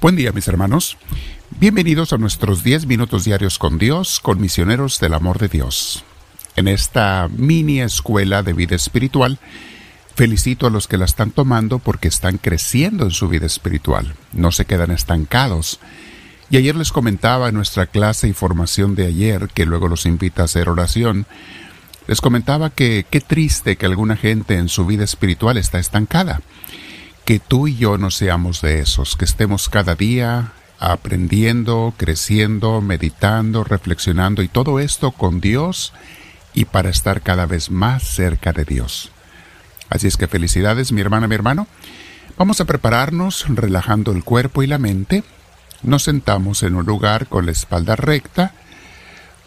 Buen día mis hermanos. Bienvenidos a nuestros 10 minutos diarios con Dios, con misioneros del amor de Dios. En esta mini escuela de vida espiritual, felicito a los que la están tomando porque están creciendo en su vida espiritual, no se quedan estancados. Y ayer les comentaba en nuestra clase y formación de ayer, que luego los invita a hacer oración, les comentaba que qué triste que alguna gente en su vida espiritual está estancada que tú y yo no seamos de esos, que estemos cada día aprendiendo, creciendo, meditando, reflexionando y todo esto con Dios y para estar cada vez más cerca de Dios. Así es que felicidades mi hermana, mi hermano. Vamos a prepararnos relajando el cuerpo y la mente. Nos sentamos en un lugar con la espalda recta.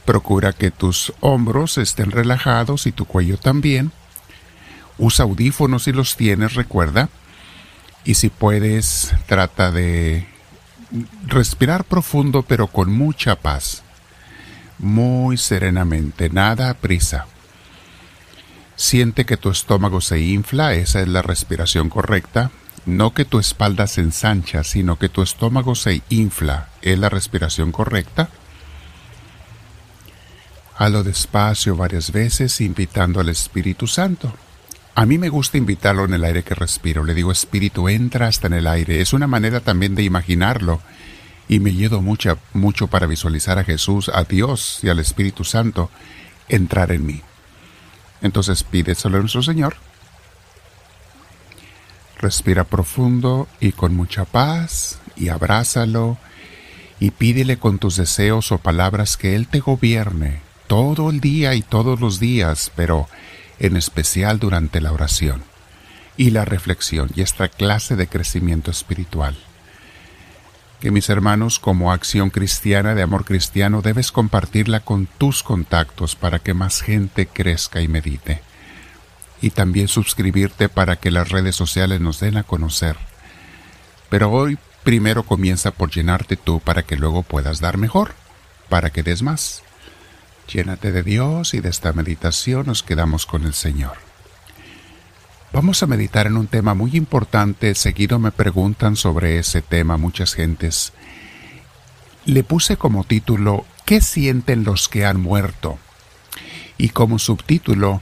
Procura que tus hombros estén relajados y tu cuello también. Usa audífonos si los tienes, recuerda y si puedes, trata de respirar profundo pero con mucha paz, muy serenamente, nada a prisa. Siente que tu estómago se infla, esa es la respiración correcta. No que tu espalda se ensancha, sino que tu estómago se infla, es la respiración correcta. Halo despacio varias veces, invitando al Espíritu Santo. A mí me gusta invitarlo en el aire que respiro. Le digo, espíritu, entra hasta en el aire. Es una manera también de imaginarlo. Y me llevo mucho, mucho para visualizar a Jesús, a Dios y al Espíritu Santo entrar en mí. Entonces pídeselo a nuestro Señor. Respira profundo y con mucha paz y abrázalo y pídele con tus deseos o palabras que Él te gobierne todo el día y todos los días, pero en especial durante la oración y la reflexión y esta clase de crecimiento espiritual. Que mis hermanos, como acción cristiana de amor cristiano, debes compartirla con tus contactos para que más gente crezca y medite. Y también suscribirte para que las redes sociales nos den a conocer. Pero hoy primero comienza por llenarte tú para que luego puedas dar mejor, para que des más. Llénate de Dios y de esta meditación nos quedamos con el Señor. Vamos a meditar en un tema muy importante. Seguido me preguntan sobre ese tema muchas gentes. Le puse como título ¿Qué sienten los que han muerto? Y como subtítulo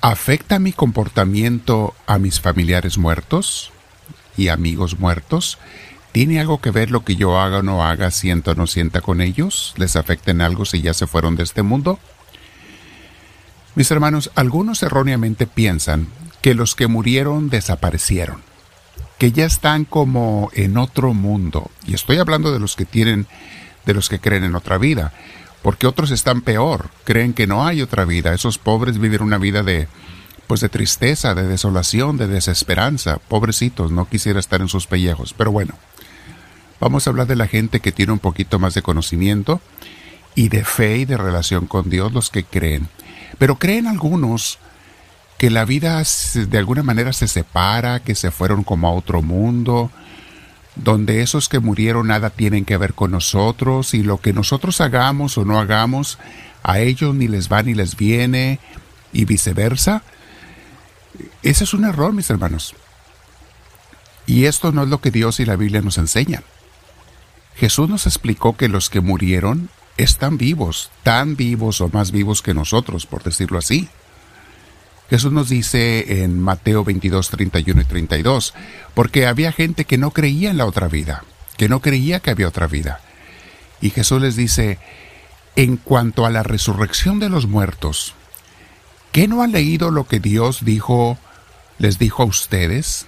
¿Afecta mi comportamiento a mis familiares muertos y amigos muertos? ¿Tiene algo que ver lo que yo haga o no haga, sienta o no sienta con ellos? ¿Les afecta en algo si ya se fueron de este mundo? Mis hermanos, algunos erróneamente piensan que los que murieron desaparecieron, que ya están como en otro mundo. Y estoy hablando de los que tienen, de los que creen en otra vida, porque otros están peor, creen que no hay otra vida. Esos pobres viven una vida de, pues de tristeza, de desolación, de desesperanza. Pobrecitos, no quisiera estar en sus pellejos. Pero bueno, Vamos a hablar de la gente que tiene un poquito más de conocimiento y de fe y de relación con Dios, los que creen. Pero creen algunos que la vida de alguna manera se separa, que se fueron como a otro mundo, donde esos que murieron nada tienen que ver con nosotros y lo que nosotros hagamos o no hagamos, a ellos ni les va ni les viene y viceversa. Ese es un error, mis hermanos. Y esto no es lo que Dios y la Biblia nos enseñan. Jesús nos explicó que los que murieron están vivos, tan vivos o más vivos que nosotros, por decirlo así. Jesús nos dice en Mateo 22, 31 y 32, porque había gente que no creía en la otra vida, que no creía que había otra vida. Y Jesús les dice, en cuanto a la resurrección de los muertos, ¿qué no han leído lo que Dios dijo, les dijo a ustedes?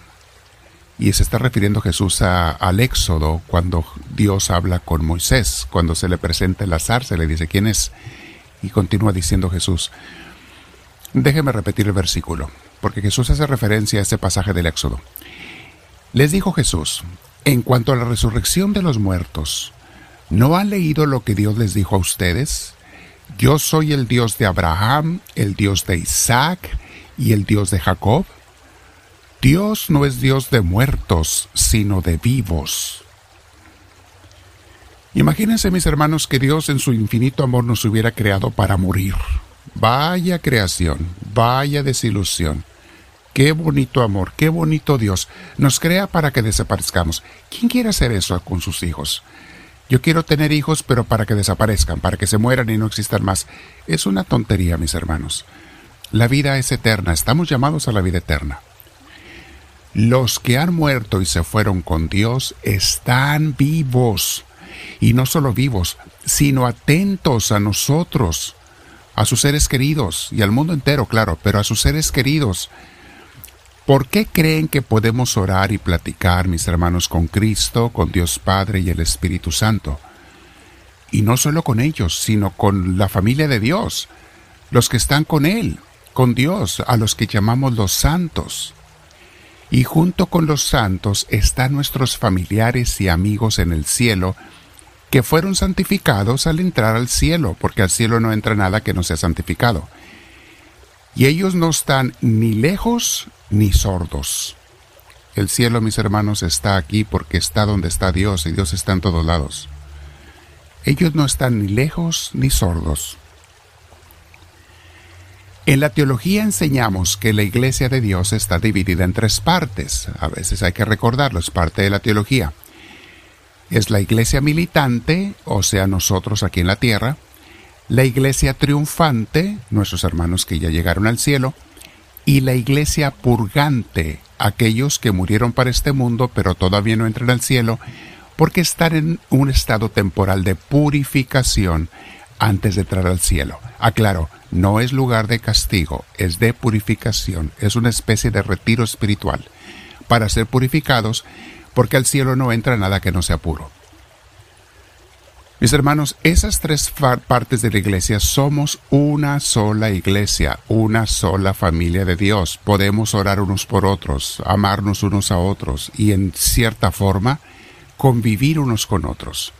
Y se está refiriendo Jesús al Éxodo, cuando Dios habla con Moisés, cuando se le presenta el azar, se le dice quién es. Y continúa diciendo Jesús. Déjeme repetir el versículo, porque Jesús hace referencia a ese pasaje del Éxodo. Les dijo Jesús, en cuanto a la resurrección de los muertos, ¿no han leído lo que Dios les dijo a ustedes? Yo soy el Dios de Abraham, el Dios de Isaac y el Dios de Jacob. Dios no es Dios de muertos, sino de vivos. Imagínense, mis hermanos, que Dios en su infinito amor nos hubiera creado para morir. Vaya creación, vaya desilusión. Qué bonito amor, qué bonito Dios. Nos crea para que desaparezcamos. ¿Quién quiere hacer eso con sus hijos? Yo quiero tener hijos, pero para que desaparezcan, para que se mueran y no existan más. Es una tontería, mis hermanos. La vida es eterna, estamos llamados a la vida eterna. Los que han muerto y se fueron con Dios están vivos. Y no solo vivos, sino atentos a nosotros, a sus seres queridos y al mundo entero, claro, pero a sus seres queridos. ¿Por qué creen que podemos orar y platicar, mis hermanos, con Cristo, con Dios Padre y el Espíritu Santo? Y no solo con ellos, sino con la familia de Dios, los que están con Él, con Dios, a los que llamamos los santos. Y junto con los santos están nuestros familiares y amigos en el cielo, que fueron santificados al entrar al cielo, porque al cielo no entra nada que no sea santificado. Y ellos no están ni lejos ni sordos. El cielo, mis hermanos, está aquí porque está donde está Dios y Dios está en todos lados. Ellos no están ni lejos ni sordos. En la teología enseñamos que la iglesia de Dios está dividida en tres partes. A veces hay que recordarlo, es parte de la teología. Es la iglesia militante, o sea, nosotros aquí en la tierra, la iglesia triunfante, nuestros hermanos que ya llegaron al cielo, y la iglesia purgante, aquellos que murieron para este mundo pero todavía no entran al cielo, porque están en un estado temporal de purificación antes de entrar al cielo. Aclaro, no es lugar de castigo, es de purificación, es una especie de retiro espiritual para ser purificados, porque al cielo no entra nada que no sea puro. Mis hermanos, esas tres partes de la iglesia somos una sola iglesia, una sola familia de Dios. Podemos orar unos por otros, amarnos unos a otros y en cierta forma convivir unos con otros,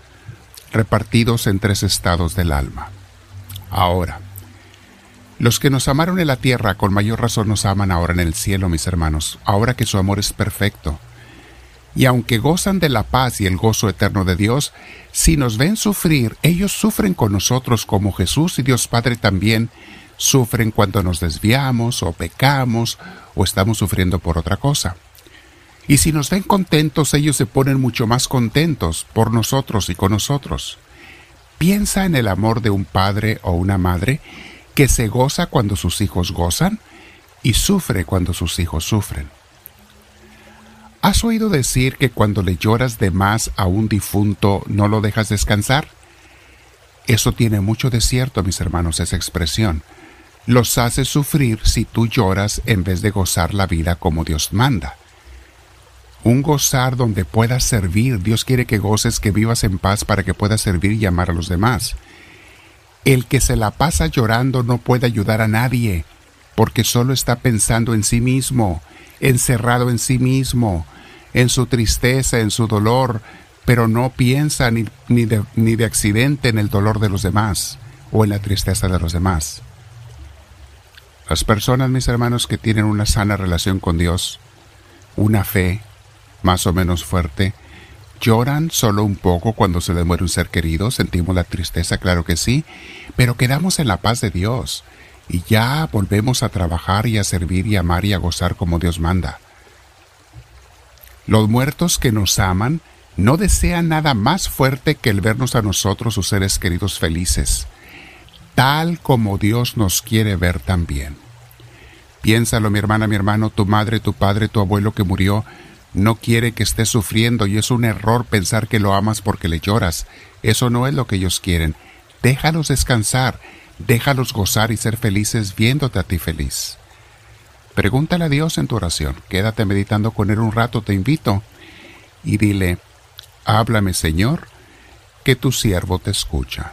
repartidos en tres estados del alma. Ahora, los que nos amaron en la tierra con mayor razón nos aman ahora en el cielo, mis hermanos, ahora que su amor es perfecto. Y aunque gozan de la paz y el gozo eterno de Dios, si nos ven sufrir, ellos sufren con nosotros como Jesús y Dios Padre también sufren cuando nos desviamos o pecamos o estamos sufriendo por otra cosa. Y si nos ven contentos, ellos se ponen mucho más contentos por nosotros y con nosotros. Piensa en el amor de un padre o una madre que se goza cuando sus hijos gozan y sufre cuando sus hijos sufren. ¿Has oído decir que cuando le lloras de más a un difunto no lo dejas descansar? Eso tiene mucho de cierto, mis hermanos, esa expresión. Los haces sufrir si tú lloras en vez de gozar la vida como Dios manda. Un gozar donde puedas servir. Dios quiere que goces, que vivas en paz para que puedas servir y amar a los demás. El que se la pasa llorando no puede ayudar a nadie, porque solo está pensando en sí mismo, encerrado en sí mismo, en su tristeza, en su dolor, pero no piensa ni, de, de accidente en el dolor de los demás o en la tristeza de los demás. Las personas, mis hermanos, que tienen una sana relación con Dios, una fe más o menos fuerte, Lloran solo un poco cuando se les muere un ser querido, sentimos la tristeza, claro que sí, pero quedamos en la paz de Dios y ya volvemos a trabajar y a servir y amar y a gozar como Dios manda. Los muertos que nos aman no desean nada más fuerte que el vernos a nosotros, sus seres queridos, felices, tal como Dios nos quiere ver también. Piénsalo, mi hermana, mi hermano, tu madre, tu padre, tu abuelo que murió, no quiere que estés sufriendo y es un error pensar que lo amas porque le lloras. Eso no es lo que ellos quieren. Déjalos descansar, déjalos gozar y ser felices viéndote a ti feliz. Pregúntale a Dios en tu oración, quédate meditando con Él un rato, te invito, y dile, háblame Señor, que tu siervo te escucha.